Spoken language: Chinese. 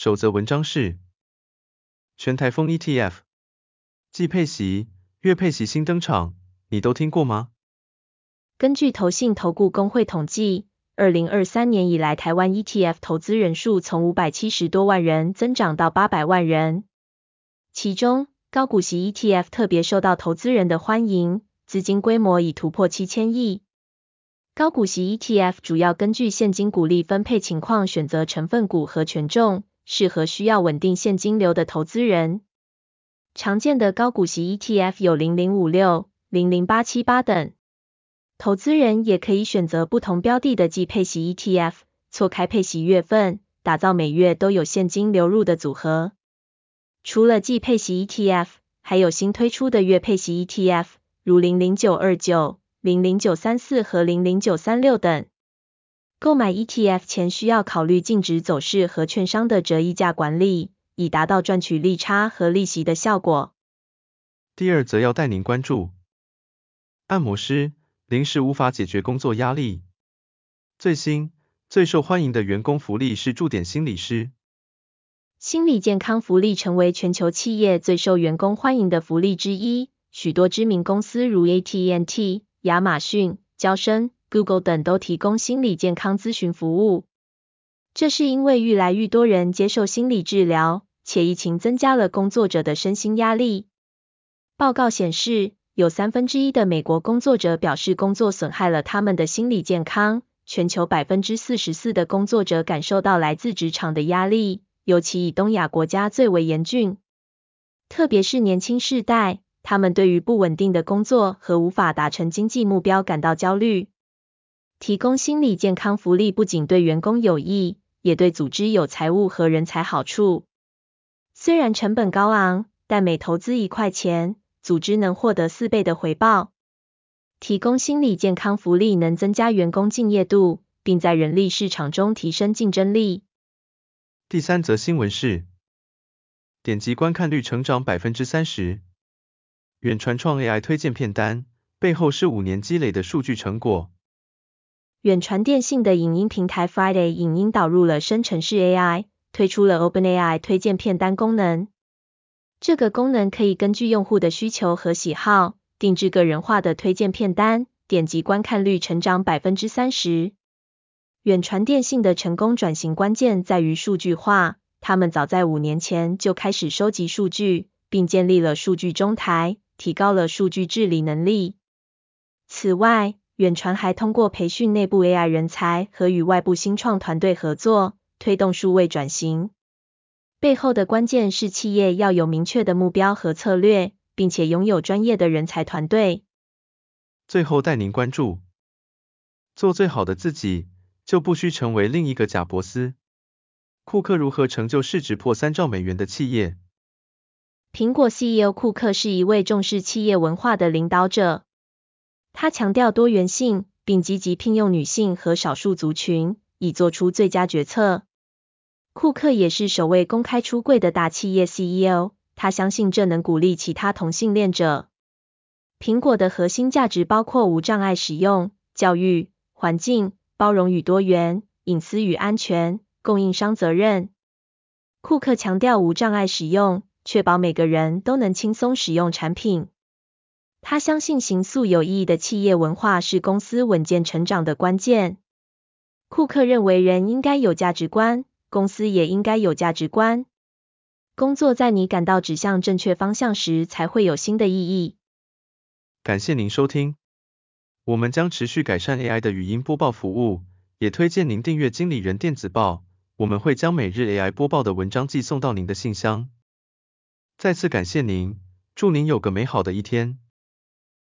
首则文章是全台风 ETF，季配息、月配息新登场，你都听过吗？根据投信投顾公会统计，二零二三年以来，台湾 ETF 投资人数从五百七十多万人增长到八百万人。其中，高股息 ETF 特别受到投资人的欢迎，资金规模已突破七千亿。高股息 ETF 主要根据现金股利分配情况选择成分股和权重。适合需要稳定现金流的投资人。常见的高股息 ETF 有零零五六、零零八七八等。投资人也可以选择不同标的的季配息 ETF，错开配息月份，打造每月都有现金流入的组合。除了季配息 ETF，还有新推出的月配息 ETF，如零零九二九、零零九三四和零零九三六等。购买 ETF 前需要考虑净值走势和券商的折溢价管理，以达到赚取利差和利息的效果。第二则要带您关注，按摩师临时无法解决工作压力。最新最受欢迎的员工福利是驻点心理师。心理健康福利成为全球企业最受员工欢迎的福利之一，许多知名公司如 AT&T、亚马逊、娇生。Google 等都提供心理健康咨询服务，这是因为愈来愈多人接受心理治疗，且疫情增加了工作者的身心压力。报告显示，有三分之一的美国工作者表示工作损害了他们的心理健康，全球百分之四十四的工作者感受到来自职场的压力，尤其以东亚国家最为严峻，特别是年轻世代，他们对于不稳定的工作和无法达成经济目标感到焦虑。提供心理健康福利不仅对员工有益，也对组织有财务和人才好处。虽然成本高昂，但每投资一块钱，组织能获得四倍的回报。提供心理健康福利能增加员工敬业度，并在人力市场中提升竞争力。第三则新闻是，点击观看率成长百分之三十，远传创 AI 推荐片单，背后是五年积累的数据成果。远传电信的影音平台 Friday 影音导入了生成式 AI，推出了 OpenAI 推荐片单功能。这个功能可以根据用户的需求和喜好，定制个人化的推荐片单，点击观看率成长百分之三十。远传电信的成功转型关键在于数据化，他们早在五年前就开始收集数据，并建立了数据中台，提高了数据治理能力。此外，远传还通过培训内部 AI 人才和与外部新创团队合作，推动数位转型。背后的关键是企业要有明确的目标和策略，并且拥有专业的人才团队。最后带您关注，做最好的自己，就不需成为另一个贾伯斯。库克如何成就市值破三兆美元的企业？苹果 CEO 库克是一位重视企业文化的领导者。他强调多元性，并积极聘用女性和少数族群，以做出最佳决策。库克也是首位公开出柜的大企业 CEO，他相信这能鼓励其他同性恋者。苹果的核心价值包括无障碍使用、教育、环境、包容与多元、隐私与安全、供应商责任。库克强调无障碍使用，确保每个人都能轻松使用产品。他相信形塑有意义的企业文化是公司稳健成长的关键。库克认为人应该有价值观，公司也应该有价值观。工作在你感到指向正确方向时，才会有新的意义。感谢您收听，我们将持续改善 AI 的语音播报服务，也推荐您订阅经理人电子报，我们会将每日 AI 播报的文章寄送到您的信箱。再次感谢您，祝您有个美好的一天。